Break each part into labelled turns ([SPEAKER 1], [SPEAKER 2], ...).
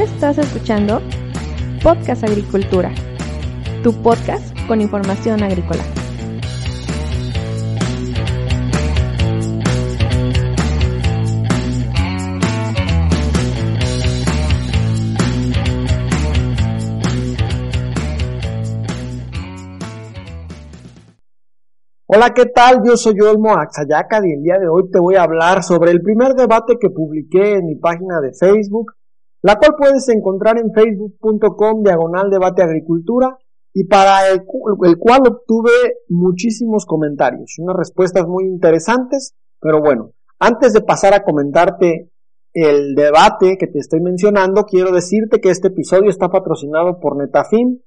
[SPEAKER 1] Estás escuchando Podcast Agricultura, tu podcast con información agrícola.
[SPEAKER 2] Hola, ¿qué tal? Yo soy Olmo Axayaca y el día de hoy te voy a hablar sobre el primer debate que publiqué en mi página de Facebook, la cual puedes encontrar en facebook.com diagonal debate agricultura y para el, el, cual obtuve muchísimos comentarios, unas respuestas muy interesantes, pero bueno, antes de pasar a comentarte el debate que te estoy mencionando, quiero decirte que este episodio está patrocinado por Netafim,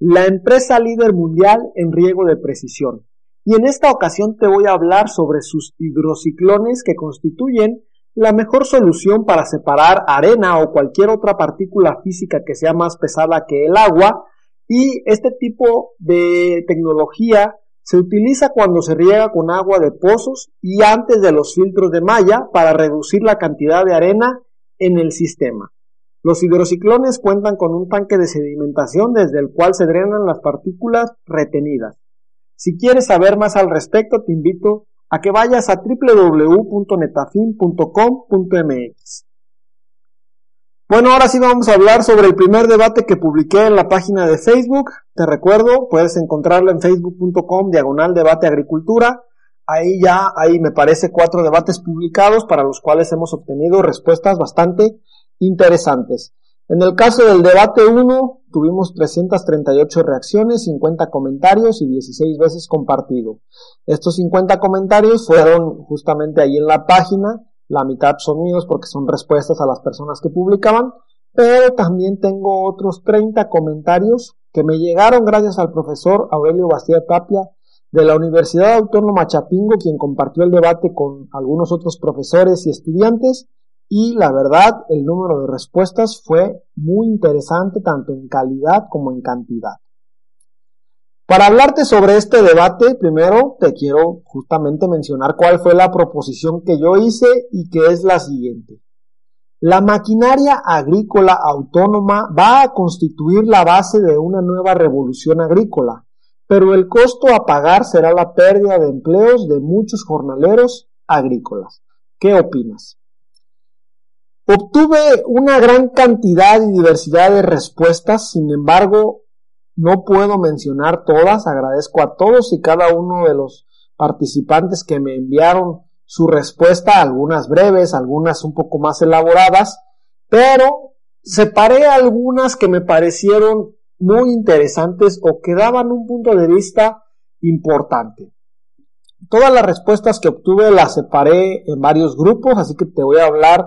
[SPEAKER 2] la empresa líder mundial en riego de precisión. Y en esta ocasión te voy a hablar sobre sus hidrociclones que constituyen la mejor solución para separar arena o cualquier otra partícula física que sea más pesada que el agua y este tipo de tecnología se utiliza cuando se riega con agua de pozos y antes de los filtros de malla para reducir la cantidad de arena en el sistema. Los hidrociclones cuentan con un tanque de sedimentación desde el cual se drenan las partículas retenidas. Si quieres saber más al respecto, te invito a que vayas a www.netafin.com.mx. Bueno, ahora sí vamos a hablar sobre el primer debate que publiqué en la página de Facebook. Te recuerdo, puedes encontrarlo en facebook.com diagonal debate agricultura. Ahí ya hay, me parece, cuatro debates publicados para los cuales hemos obtenido respuestas bastante interesantes. En el caso del debate 1, tuvimos 338 reacciones, 50 comentarios y 16 veces compartido. Estos 50 comentarios fueron justamente ahí en la página, la mitad son míos porque son respuestas a las personas que publicaban, pero también tengo otros 30 comentarios que me llegaron gracias al profesor Aurelio Bastida Tapia de la Universidad Autónoma Chapingo, quien compartió el debate con algunos otros profesores y estudiantes y la verdad el número de respuestas fue muy interesante tanto en calidad como en cantidad. Para hablarte sobre este debate, primero te quiero justamente mencionar cuál fue la proposición que yo hice y que es la siguiente. La maquinaria agrícola autónoma va a constituir la base de una nueva revolución agrícola, pero el costo a pagar será la pérdida de empleos de muchos jornaleros agrícolas. ¿Qué opinas? Obtuve una gran cantidad y diversidad de respuestas, sin embargo, no puedo mencionar todas. Agradezco a todos y cada uno de los participantes que me enviaron su respuesta, algunas breves, algunas un poco más elaboradas, pero separé algunas que me parecieron muy interesantes o que daban un punto de vista importante. Todas las respuestas que obtuve las separé en varios grupos, así que te voy a hablar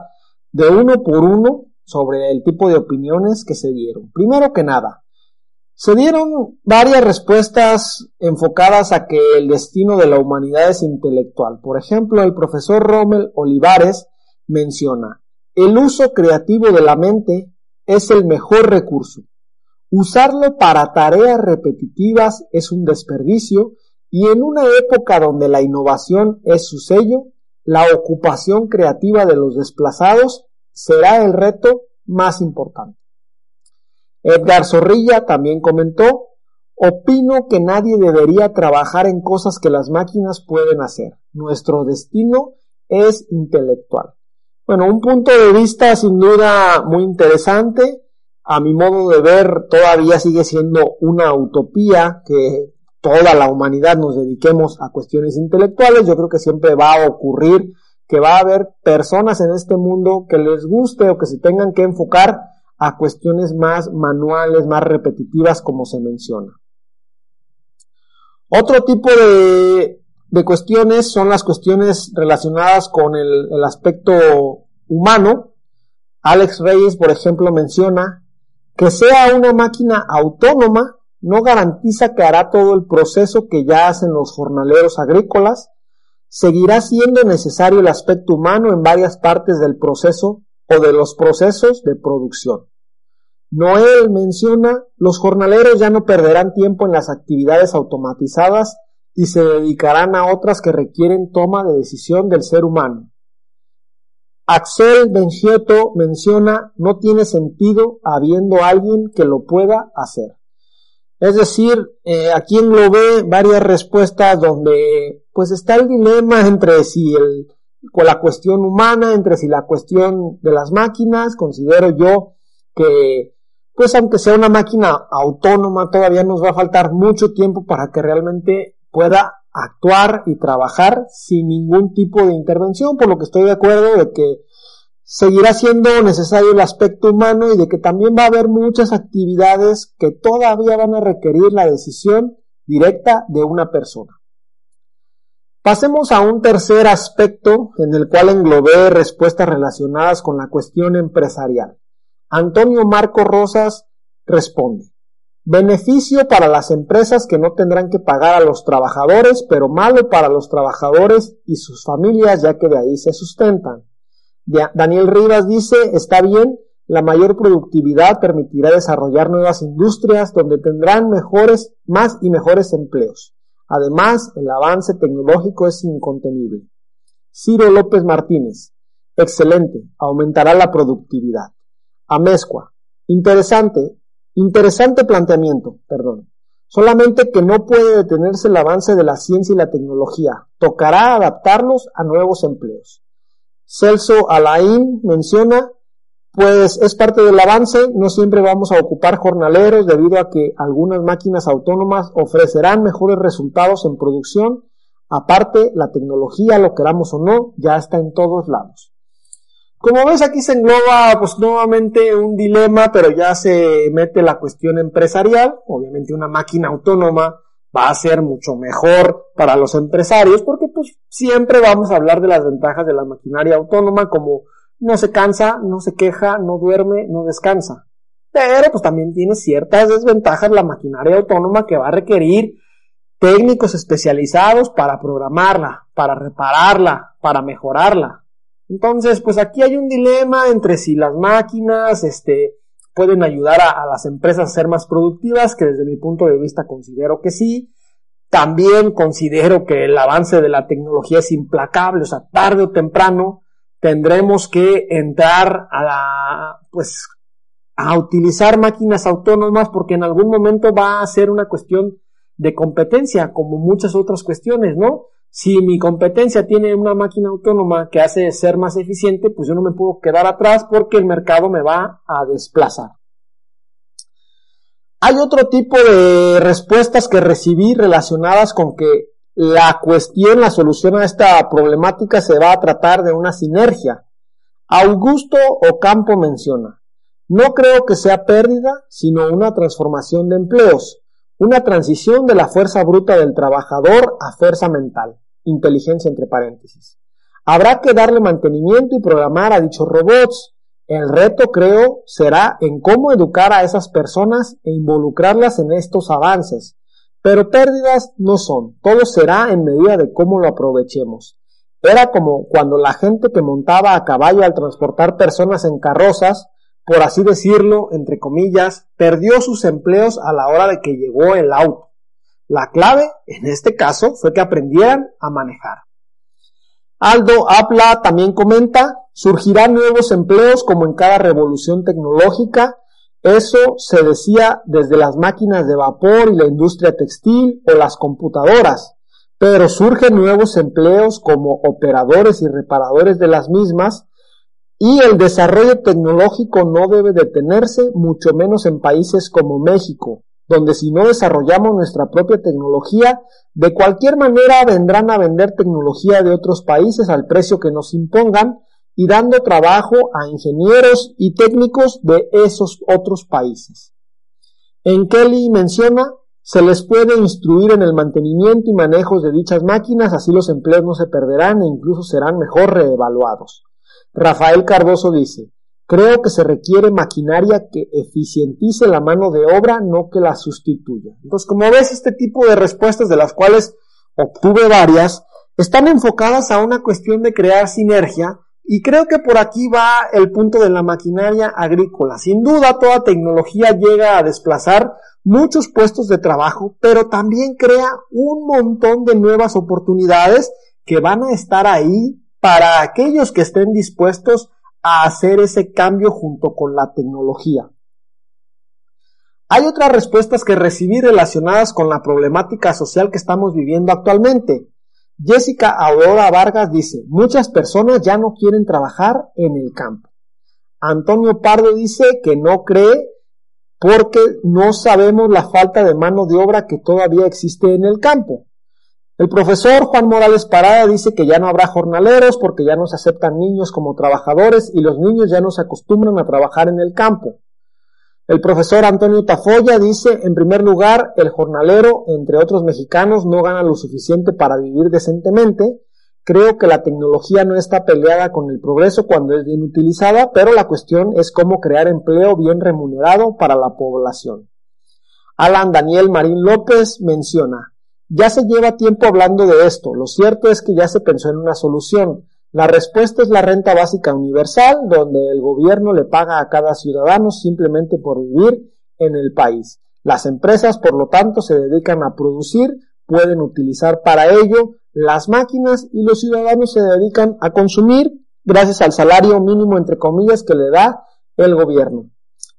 [SPEAKER 2] de uno por uno sobre el tipo de opiniones que se dieron. Primero que nada, se dieron varias respuestas enfocadas a que el destino de la humanidad es intelectual. Por ejemplo, el profesor Rommel Olivares menciona, el uso creativo de la mente es el mejor recurso. Usarlo para tareas repetitivas es un desperdicio y en una época donde la innovación es su sello, la ocupación creativa de los desplazados será el reto más importante. Edgar Zorrilla también comentó, opino que nadie debería trabajar en cosas que las máquinas pueden hacer. Nuestro destino es intelectual. Bueno, un punto de vista sin duda muy interesante. A mi modo de ver, todavía sigue siendo una utopía que toda la humanidad nos dediquemos a cuestiones intelectuales. Yo creo que siempre va a ocurrir que va a haber personas en este mundo que les guste o que se tengan que enfocar a cuestiones más manuales, más repetitivas, como se menciona. Otro tipo de, cuestiones son las cuestiones relacionadas con el aspecto humano. Alex Reyes, por ejemplo, menciona que sea una máquina autónoma no garantiza que hará todo el proceso que ya hacen los jornaleros agrícolas, seguirá siendo necesario el aspecto humano en varias partes del proceso o de los procesos de producción. Noel menciona, los jornaleros ya no perderán tiempo en las actividades automatizadas y se dedicarán a otras que requieren toma de decisión del ser humano. Axel Benchieto menciona no tiene sentido habiendo alguien que lo pueda hacer. Es decir, eh, aquí englobé varias respuestas donde pues está el dilema entre si el, con la cuestión humana, entre si la cuestión de las máquinas, considero yo que pues aunque sea una máquina autónoma, todavía nos va a faltar mucho tiempo para que realmente pueda actuar y trabajar sin ningún tipo de intervención, por lo que estoy de acuerdo de que seguirá siendo necesario el aspecto humano y de que también va a haber muchas actividades que todavía van a requerir la decisión directa de una persona. Pasemos a un tercer aspecto en el cual englobé respuestas relacionadas con la cuestión empresarial. Antonio Marco Rosas responde, beneficio para las empresas que no tendrán que pagar a los trabajadores, pero malo para los trabajadores y sus familias ya que de ahí se sustentan. Daniel Rivas dice, está bien, la mayor productividad permitirá desarrollar nuevas industrias donde tendrán mejores, más y mejores empleos. Además, el avance tecnológico es incontenible. Ciro López Martínez, excelente, aumentará la productividad. Amezcua, interesante, interesante planteamiento, perdón. Solamente que no puede detenerse el avance de la ciencia y la tecnología. Tocará adaptarlos a nuevos empleos. Celso Alain menciona, pues es parte del avance, no siempre vamos a ocupar jornaleros debido a que algunas máquinas autónomas ofrecerán mejores resultados en producción. Aparte, la tecnología, lo queramos o no, ya está en todos lados. Como ves, aquí se engloba pues nuevamente un dilema, pero ya se mete la cuestión empresarial. Obviamente una máquina autónoma va a ser mucho mejor para los empresarios porque pues siempre vamos a hablar de las ventajas de la maquinaria autónoma como no se cansa, no se queja, no duerme, no descansa. Pero pues también tiene ciertas desventajas la maquinaria autónoma que va a requerir técnicos especializados para programarla, para repararla, para mejorarla. Entonces, pues aquí hay un dilema entre si las máquinas, este, pueden ayudar a, las empresas a ser más productivas, que desde mi punto de vista considero que sí. También considero que el avance de la tecnología es implacable, o sea, tarde o temprano tendremos que entrar a pues a utilizar máquinas autónomas porque en algún momento va a ser una cuestión de competencia, como muchas otras cuestiones, ¿no? Si mi competencia tiene una máquina autónoma que hace ser más eficiente, pues yo no me puedo quedar atrás porque el mercado me va a desplazar. Hay otro tipo de respuestas que recibí relacionadas con que la cuestión, la solución a esta problemática se va a tratar de una sinergia. Augusto Ocampo menciona, no creo que sea pérdida, sino una transformación de empleos, una transición de la fuerza bruta del trabajador a fuerza mental inteligencia entre paréntesis. Habrá que darle mantenimiento y programar a dichos robots. El reto, creo, será en cómo educar a esas personas e involucrarlas en estos avances. Pero pérdidas no son, todo será en medida de cómo lo aprovechemos. Era como cuando la gente que montaba a caballo al transportar personas en carrozas, por así decirlo, entre comillas, perdió sus empleos a la hora de que llegó el auto. La clave, en este caso, fue que aprendieran a manejar. Aldo Apla también comenta, surgirán nuevos empleos como en cada revolución tecnológica. Eso se decía desde las máquinas de vapor y la industria textil o las computadoras, pero surgen nuevos empleos como operadores y reparadores de las mismas y el desarrollo tecnológico no debe detenerse, mucho menos en países como México, donde si no desarrollamos nuestra propia tecnología, de cualquier manera vendrán a vender tecnología de otros países al precio que nos impongan y dando trabajo a ingenieros y técnicos de esos otros países. En Kelly menciona, se les puede instruir en el mantenimiento y manejo de dichas máquinas, así los empleos no se perderán e incluso serán mejor reevaluados. Rafael Cardoso dice, Creo que se requiere maquinaria que eficientice la mano de obra, no que la sustituya. Entonces, como ves, este tipo de respuestas de las cuales obtuve varias, están enfocadas a una cuestión de crear sinergia y creo que por aquí va el punto de la maquinaria agrícola. Sin duda, toda tecnología llega a desplazar muchos puestos de trabajo, pero también crea un montón de nuevas oportunidades que van a estar ahí para aquellos que estén dispuestos a hacer ese cambio junto con la tecnología. Hay otras respuestas que recibí relacionadas con la problemática social que estamos viviendo actualmente. Jessica Aurora Vargas dice, muchas personas ya no quieren trabajar en el campo. Antonio Pardo dice que no cree porque no sabemos la falta de mano de obra que todavía existe en el campo. El profesor Juan Morales Parada dice que ya no habrá jornaleros porque ya no se aceptan niños como trabajadores y los niños ya no se acostumbran a trabajar en el campo. El profesor Antonio Tafoya dice, en primer lugar, el jornalero, entre otros mexicanos, no gana lo suficiente para vivir decentemente. Creo que la tecnología no está peleada con el progreso cuando es bien utilizada, pero la cuestión es cómo crear empleo bien remunerado para la población. Alan Daniel Marín López menciona, ya se lleva tiempo hablando de esto. Lo cierto es que ya se pensó en una solución. La respuesta es la renta básica universal, donde el gobierno le paga a cada ciudadano simplemente por vivir en el país. Las empresas, por lo tanto, se dedican a producir, pueden utilizar para ello las máquinas y los ciudadanos se dedican a consumir gracias al salario mínimo, entre comillas, que le da el gobierno.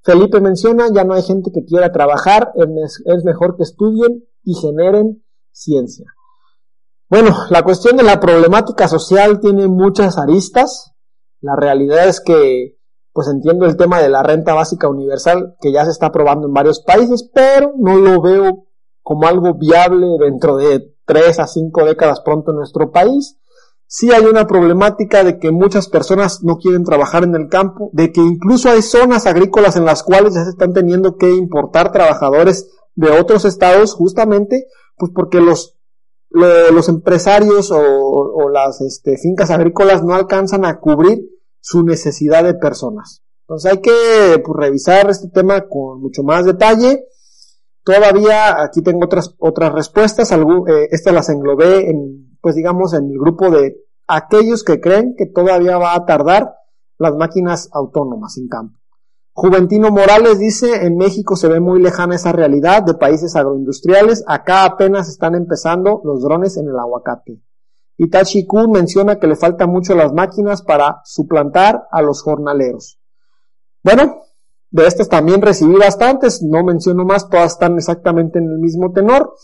[SPEAKER 2] Felipe menciona, ya no hay gente que quiera trabajar, es mejor que estudien y generen ciencia. Bueno, la cuestión de la problemática social tiene muchas aristas. La realidad es que, pues entiendo el tema de la renta básica universal que ya se está aprobando en varios países, pero no lo veo como algo viable dentro de tres a cinco décadas pronto en nuestro país. Sí hay una problemática de que muchas personas no quieren trabajar en el campo, de que incluso hay zonas agrícolas en las cuales ya se están teniendo que importar trabajadores de otros estados justamente pues porque los, los empresarios o, las este, fincas agrícolas no alcanzan a cubrir su necesidad de personas. Entonces hay que pues, revisar este tema con mucho más detalle. Todavía aquí tengo otras, otras respuestas, eh, estas las englobé en, pues digamos, en el grupo de aquellos que creen que todavía va a tardar las máquinas autónomas en campo. Juventino Morales dice, en México se ve muy lejana esa realidad de países agroindustriales, acá apenas están empezando los drones en el aguacate. Itachi Kun menciona que le faltan mucho las máquinas para suplantar a los jornaleros. Bueno, de estas también recibí bastantes, no menciono más, todas están exactamente en el mismo tenor.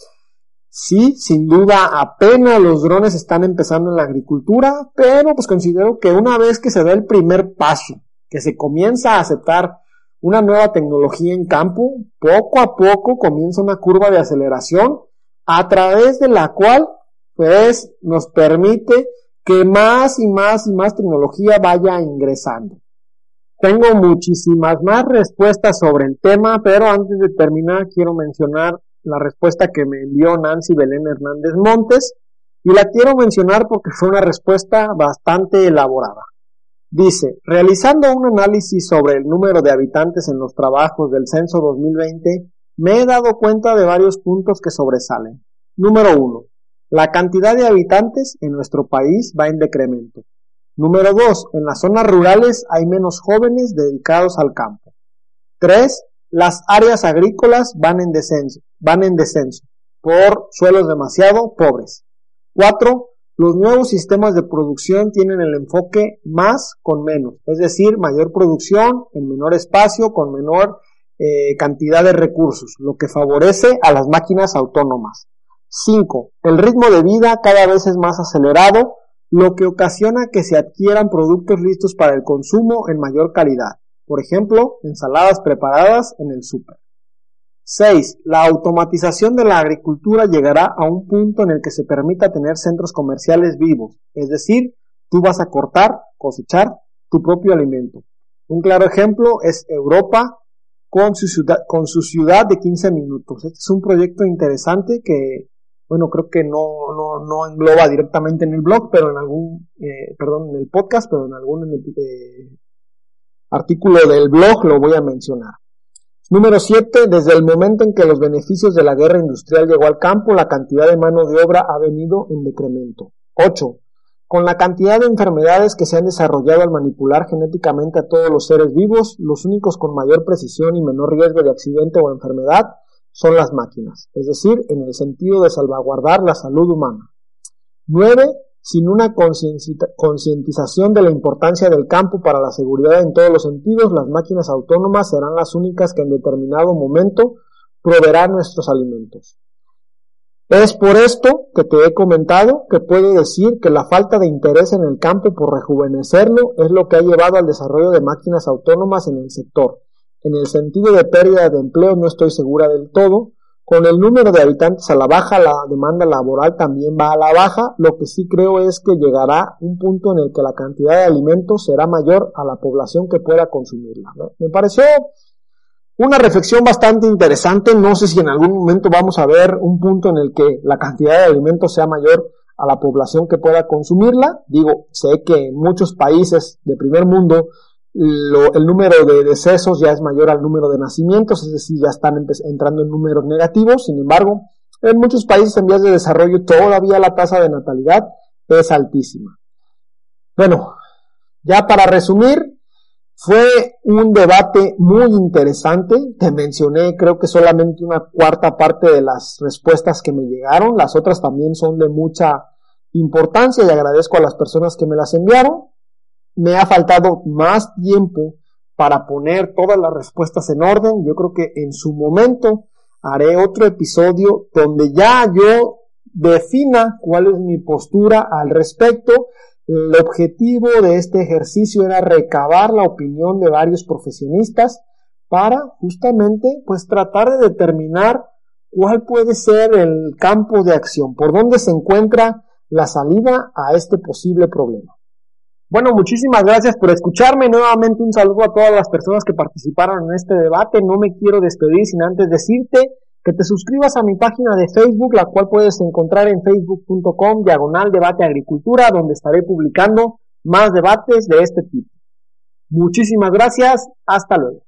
[SPEAKER 2] Sí, sin duda, apenas los drones están empezando en la agricultura, pero pues considero que una vez que se da el primer paso, que se comienza a aceptar una nueva tecnología en campo, poco a poco comienza una curva de aceleración a través de la cual pues nos permite que más y más y más tecnología vaya ingresando. Tengo muchísimas más respuestas sobre el tema, pero antes de terminar quiero mencionar la respuesta que me envió Nancy Belén Hernández Montes y la quiero mencionar porque fue una respuesta bastante elaborada. Dice, realizando un análisis sobre el número de habitantes en los trabajos del censo 2020, me he dado cuenta de varios puntos que sobresalen. Número 1. La cantidad de habitantes en nuestro país va en decremento. Número 2. En las zonas rurales hay menos jóvenes dedicados al campo. 3. Las áreas agrícolas van en descenso, van en descenso por suelos demasiado pobres. 4. Los nuevos sistemas de producción tienen el enfoque más con menos, es decir, mayor producción en menor espacio con menor eh, cantidad de recursos, lo que favorece a las máquinas autónomas. 5. El ritmo de vida cada vez es más acelerado, lo que ocasiona que se adquieran productos listos para el consumo en mayor calidad. Por ejemplo, ensaladas preparadas en el súper. 6. La automatización de la agricultura llegará a un punto en el que se permita tener centros comerciales vivos, es decir, tú vas a cortar, cosechar tu propio alimento. Un claro ejemplo es Europa con su ciudad, de 15 minutos. Este es un proyecto interesante que, bueno, creo que no engloba directamente en el blog, pero en algún, eh, perdón, en el podcast, pero en algún eh, artículo del blog lo voy a mencionar. Número 7. Desde el momento en que los beneficios de la guerra industrial llegó al campo, la cantidad de mano de obra ha venido en decremento. 8. Con la cantidad de enfermedades que se han desarrollado al manipular genéticamente a todos los seres vivos, los únicos con mayor precisión y menor riesgo de accidente o enfermedad son las máquinas, es decir, en el sentido de salvaguardar la salud humana. 9. Sin una concientización de la importancia del campo para la seguridad en todos los sentidos, las máquinas autónomas serán las únicas que en determinado momento proveerán nuestros alimentos. Es por esto que te he comentado que puedo decir que la falta de interés en el campo por rejuvenecerlo es lo que ha llevado al desarrollo de máquinas autónomas en el sector. En el sentido de pérdida de empleo no estoy segura del todo. Con el número de habitantes a la baja, la demanda laboral también va a la baja. Lo que sí creo es que llegará un punto en el que la cantidad de alimentos será mayor a la población que pueda consumirla. Me pareció una reflexión bastante interesante, no sé si en algún momento vamos a ver un punto en el que la cantidad de alimentos sea mayor a la población que pueda consumirla. Digo, sé que en muchos países de primer mundo el número de decesos ya es mayor al número de nacimientos, es decir, ya están entrando en números negativos. Sin embargo, en muchos países en vías de desarrollo todavía la tasa de natalidad es altísima. Bueno, ya para resumir, fue un debate muy interesante. Te mencioné, creo que solamente una cuarta parte de las respuestas que me llegaron. Las otras también son de mucha importancia y agradezco a las personas que me las enviaron. Me ha faltado más tiempo para poner todas las respuestas en orden. Yo creo que en su momento haré otro episodio donde ya yo defina cuál es mi postura al respecto el objetivo de este ejercicio era recabar la opinión de varios profesionistas para justamente pues tratar de determinar cuál puede ser el campo de acción, por dónde se encuentra la salida a este posible problema. Bueno, muchísimas gracias por escucharme. Nuevamente un saludo a todas las personas que participaron en este debate. No me quiero despedir sin antes decirte que te suscribas a mi página de Facebook, la cual puedes encontrar en facebook.com diagonal debate agricultura, donde estaré publicando más debates de este tipo. Muchísimas gracias, hasta luego.